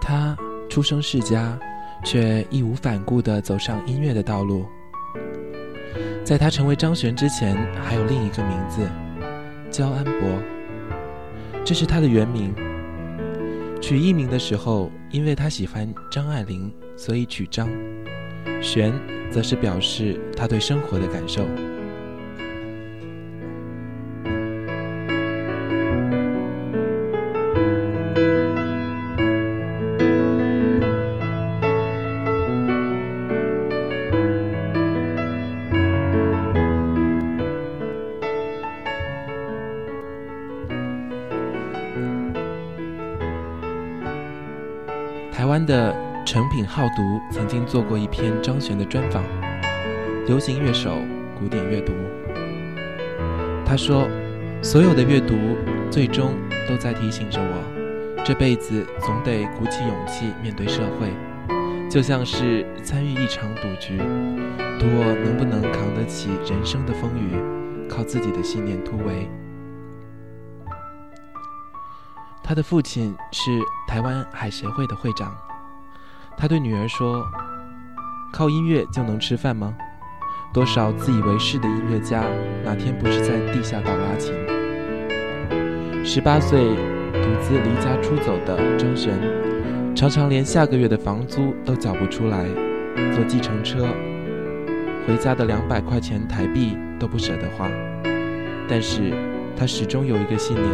他出生世家，却义无反顾地走上音乐的道路。在他成为张悬之前，还有另一个名字，焦安博。这是他的原名。取艺名的时候，因为他喜欢张爱玲，所以取张。悬，则是表示他对生活的感受。湾的成品好读曾经做过一篇张悬的专访，流行乐手，古典阅读。他说：“所有的阅读，最终都在提醒着我，这辈子总得鼓起勇气面对社会，就像是参与一场赌局，赌我能不能扛得起人生的风雨，靠自己的信念突围。”他的父亲是台湾海协会的会长，他对女儿说：“靠音乐就能吃饭吗？多少自以为是的音乐家，哪天不是在地下倒拉琴？”十八岁独自离家出走的张悬，常常连下个月的房租都缴不出来，坐计程车回家的两百块钱台币都不舍得花。但是他始终有一个信念：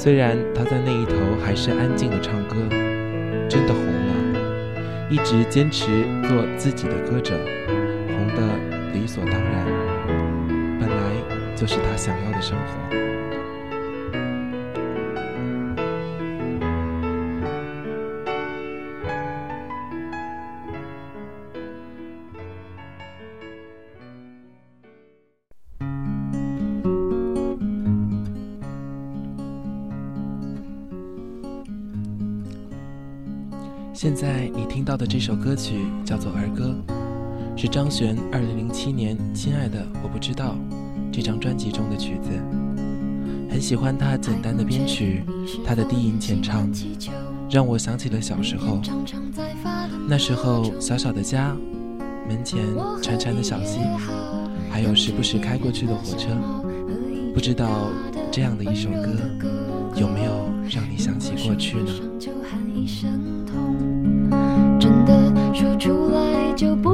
虽然他在那一头还是安静的唱歌，真的红了。一直坚持做自己的歌者，红的理所当然，本来就是他想要的生活。现在你听到的这首歌曲叫做《儿歌》，是张悬2007年《亲爱的我不知道》这张专辑中的曲子。很喜欢他简单的编曲，他的低吟浅唱，让我想起了小时候。那时候小小的家，门前潺潺的小溪，还有时不时开过去的火车。不知道这样的一首歌，有没有让你想起过去呢？说出来就不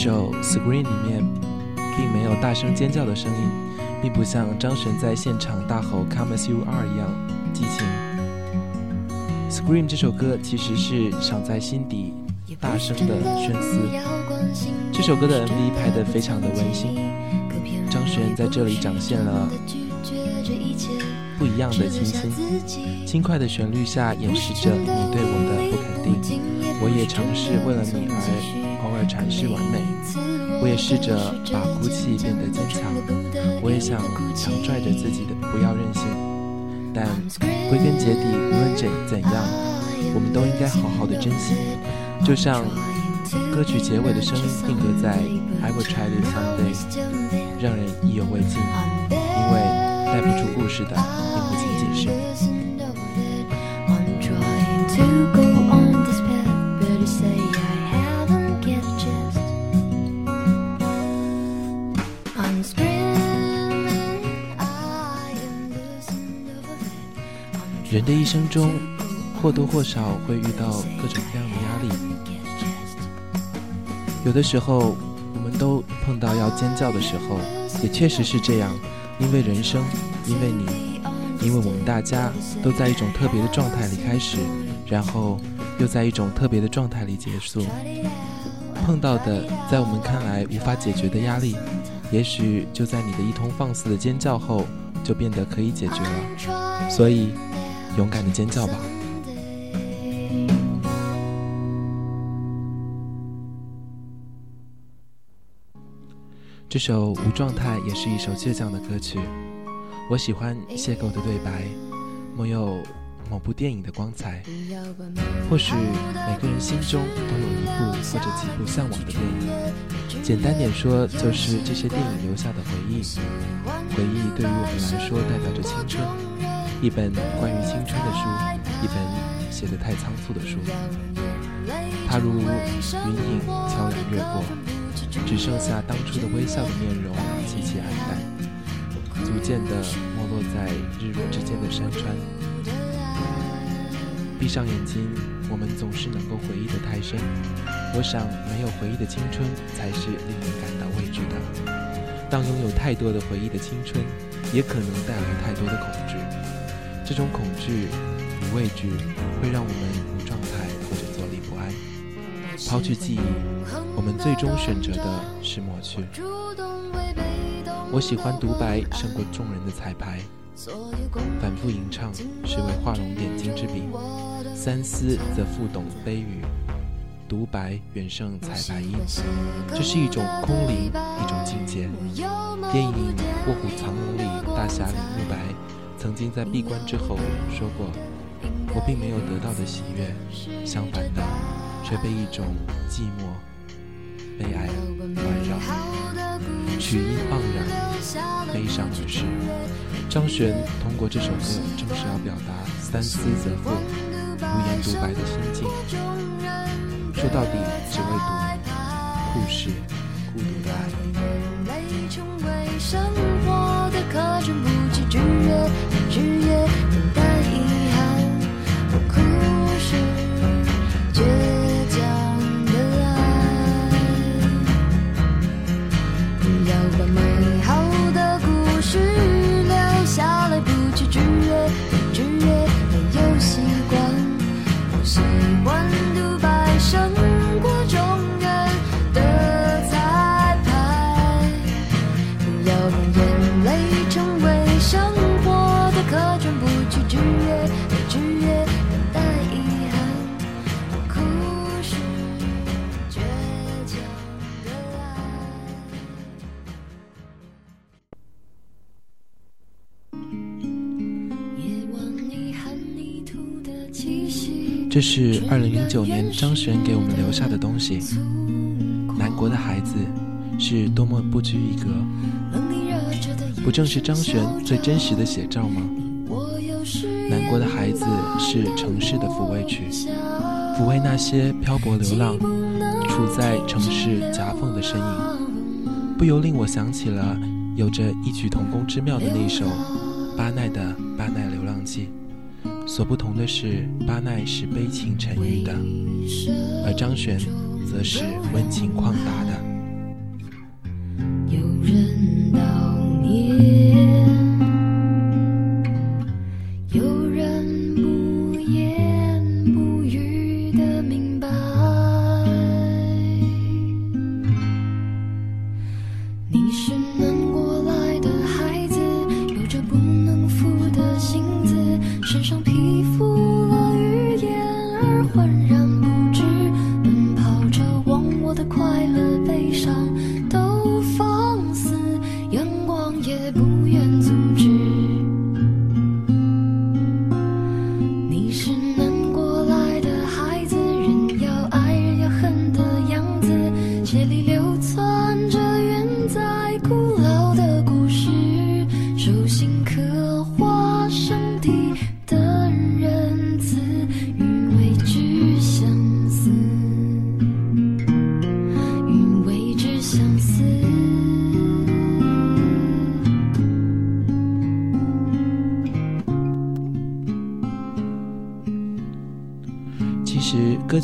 首《Screen》里面并没有大声尖叫的声音，并不像张悬在现场大吼 “Come as you are” 一样激情。《Scream》这首歌其实是想在心底大声的宣嘶。这首歌的 MV 拍得非常的温馨，张悬在这里展现了不一样的清新。轻快的旋律下掩饰着你对我的不肯定，我也尝试为了你而。偶尔阐释完美，我也试着把哭泣变得坚强，我也想强拽着自己的不要任性，但归根结底，无论怎怎样，我们都应该好好的珍惜。就像歌曲结尾的声音定格在 I will try this someday，让人意犹未尽，因为带不出故事的并不仅仅是。人的一生中，或多或少会遇到各种各样的压力。有的时候，我们都碰到要尖叫的时候，也确实是这样。因为人生，因为你，因为我们大家都在一种特别的状态里开始，然后又在一种特别的状态里结束。碰到的在我们看来无法解决的压力，也许就在你的一通放肆的尖叫后，就变得可以解决了。所以，勇敢的尖叫吧！这首《无状态》也是一首倔强的歌曲。我喜欢邂逅的对白，没有某部电影的光彩。或许每个人心中都有一部或者几部向往的电影。简单点说，就是这些电影留下的回忆。回忆对于我们来说，代表着青春。一本关于青春的书，一本写得太仓促的书。它如云影悄然掠过。只剩下当初的微笑的面容，凄凄暗淡，逐渐的没落在日落之间的山川。闭上眼睛，我们总是能够回忆的太深。我想，没有回忆的青春才是令人感到畏惧的。当拥有太多的回忆的青春，也可能带来太多的恐惧。这种恐惧与畏惧，会让我们无状态或者坐立不安。抛去记忆。我们最终选择的是抹去。我喜欢独白胜过众人的彩排，反复吟唱是为画龙点睛之笔，三思则复懂悲语。独白远胜彩排音，这是一种空灵，一种境界。电影《卧虎藏龙》里，大侠李慕白曾经在闭关之后说过：“我并没有得到的喜悦，相反的，却被一种寂寞。”悲哀环绕，曲音盎然，悲伤而逝。张悬通过这首歌，正是要表达三思则复、无言独白的心境。说到底，只为读，故事，孤独的爱。you 这是二零零九年张悬给我们留下的东西。南国的孩子是多么不拘一格，不正是张悬最真实的写照吗？南国的孩子是城市的抚慰曲，抚慰那些漂泊流浪、处在城市夹缝的身影，不由令我想起了有着异曲同工之妙的那首巴奈的《巴奈流浪记》。所不同的是，巴奈是悲情沉郁的，而张悬则是温情旷达的。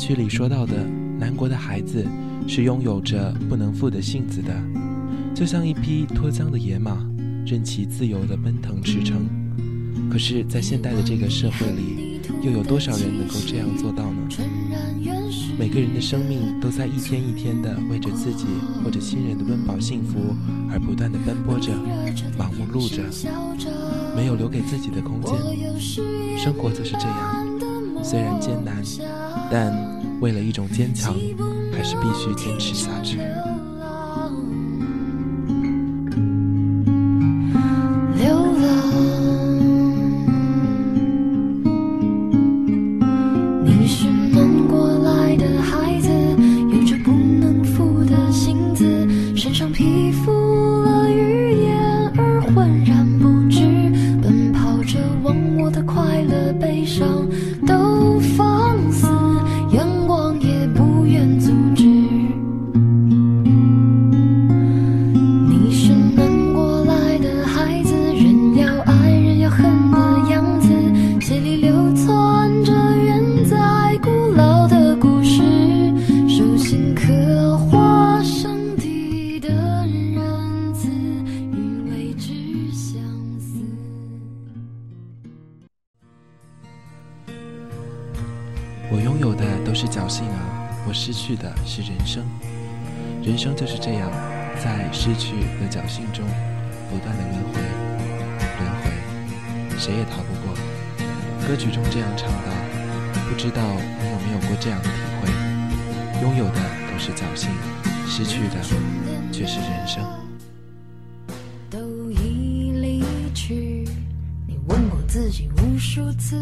曲里说到的南国的孩子是拥有着不能负的性子的，就像一匹脱缰的野马，任其自由的奔腾驰骋。可是，在现代的这个社会里，又有多少人能够这样做到呢？每个人的生命都在一天一天的为着自己或者亲人的温饱幸福而不断的奔波着，忙碌着，没有留给自己的空间。生活就是这样，虽然艰难，但为了一种坚强，还是必须坚持下去。我拥有的都是侥幸啊，我失去的是人生，人生就是这样，在失去和侥幸中不断的轮回，轮回，谁也逃不过。歌曲中这样唱道：“不知道你有没有过这样的体会？拥有的都是侥幸，失去的却是人生。”都已离去，你问过自己无数次，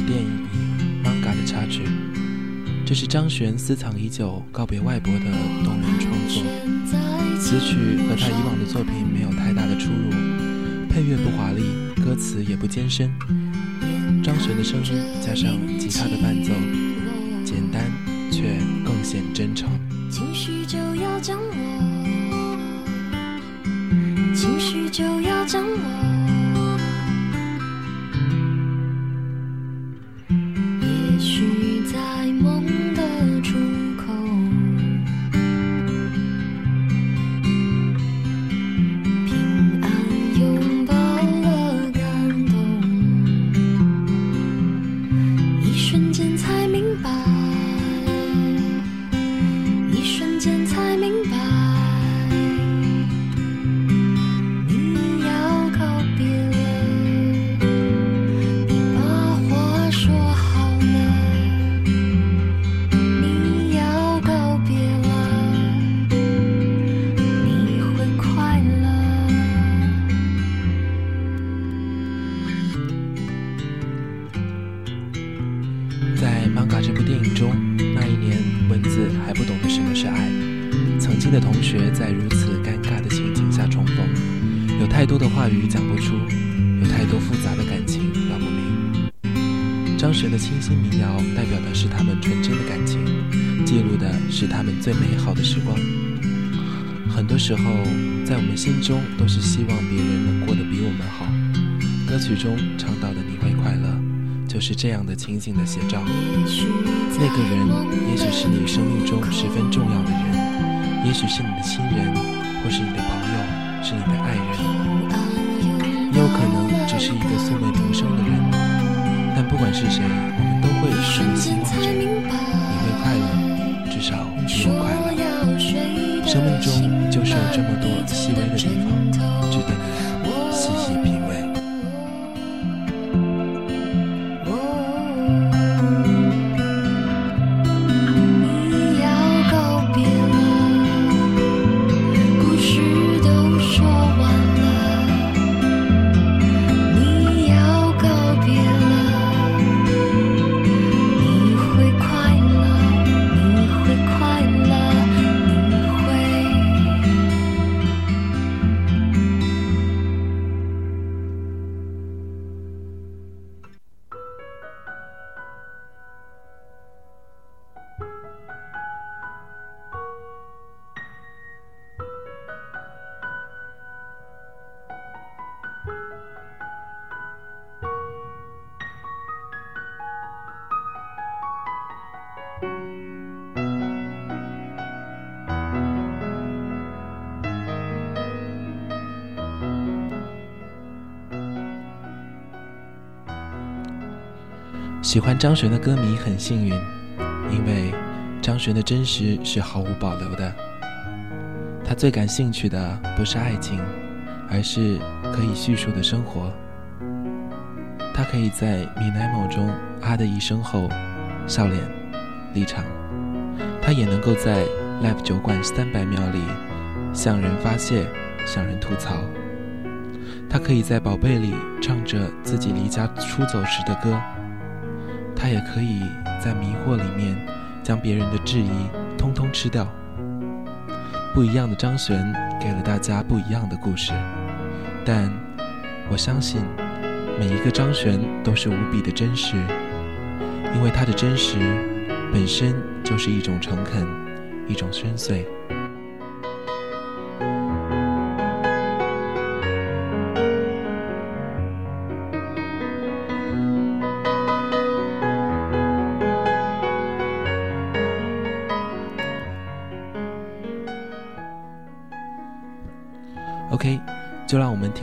电影《manga》的插曲。这是张悬私藏已久、告别外婆的动人创作。此曲和他以往的作品没有太大的出入，配乐不华丽，歌词也不艰深。张悬的声音加上吉他的伴奏，简单却更显真诚。情绪就要降落，情绪就要降落。最美好的时光。很多时候，在我们心中都是希望别人能过得比我们好。歌曲中唱到的“你会快乐”，就是这样的情景的写照。那个人，也许是你生命中十分重要的人，也许是你的亲人，或是你的朋友，是你的爱人，也有可能只是一个素昧平生的人。但不管是谁，我们都会希望着你会快乐，至少比我快乐。生命中就是有这么多细微的地方，值得喜欢张悬的歌迷很幸运，因为张悬的真实是毫无保留的。他最感兴趣的不是爱情，而是可以叙述的生活。他可以在《米奈某》中啊的一声后，笑脸离场；他也能够在 Live 酒馆三百秒里向人发泄，向人吐槽。他可以在《宝贝》里唱着自己离家出走时的歌。他也可以在迷惑里面将别人的质疑通通吃掉。不一样的张悬给了大家不一样的故事，但我相信每一个张悬都是无比的真实，因为他的真实本身就是一种诚恳，一种深邃。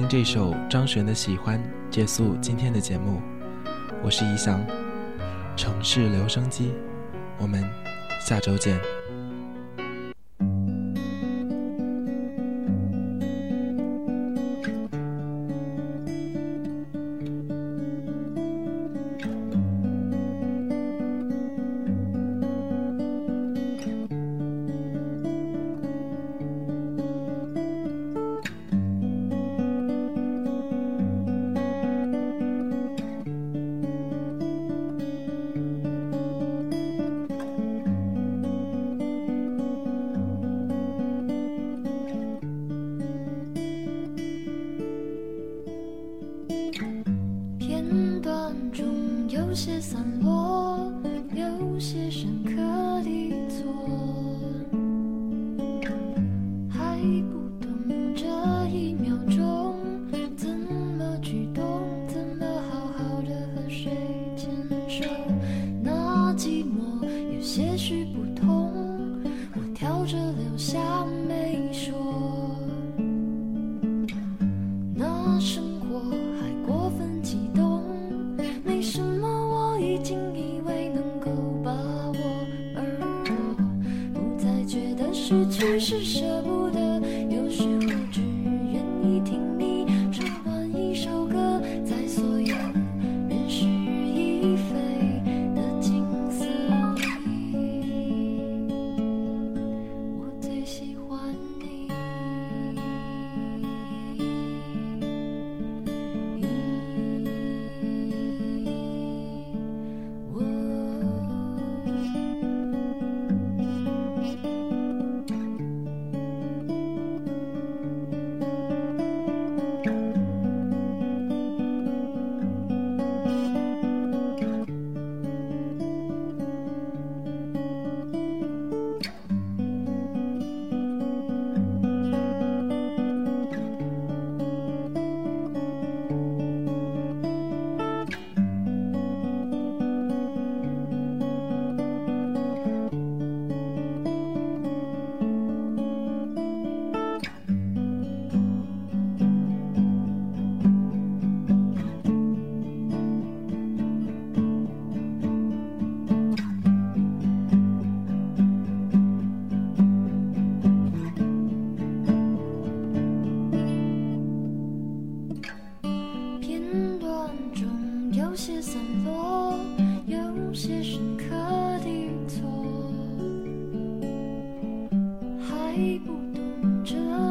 这首张悬的《喜欢》结束今天的节目。我是宜祥，城市留声机，我们下周见。些散落，有些深刻。不懂这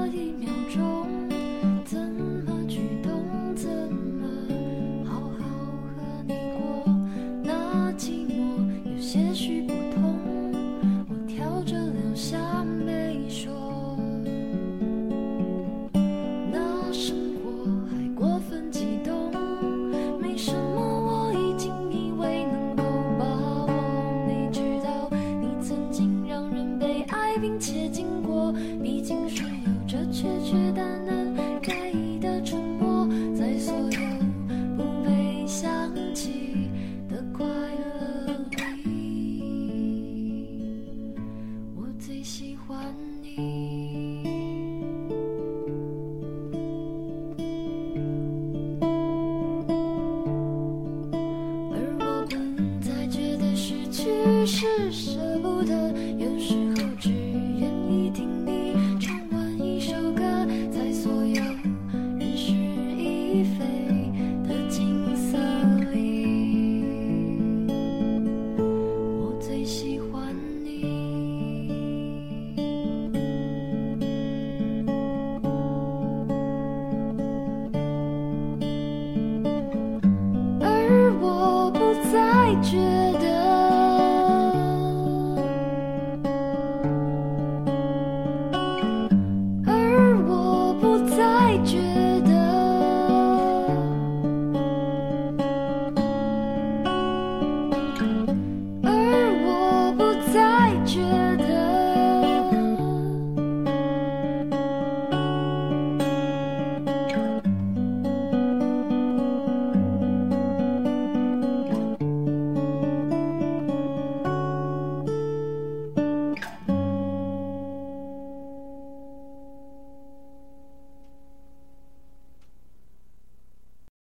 绝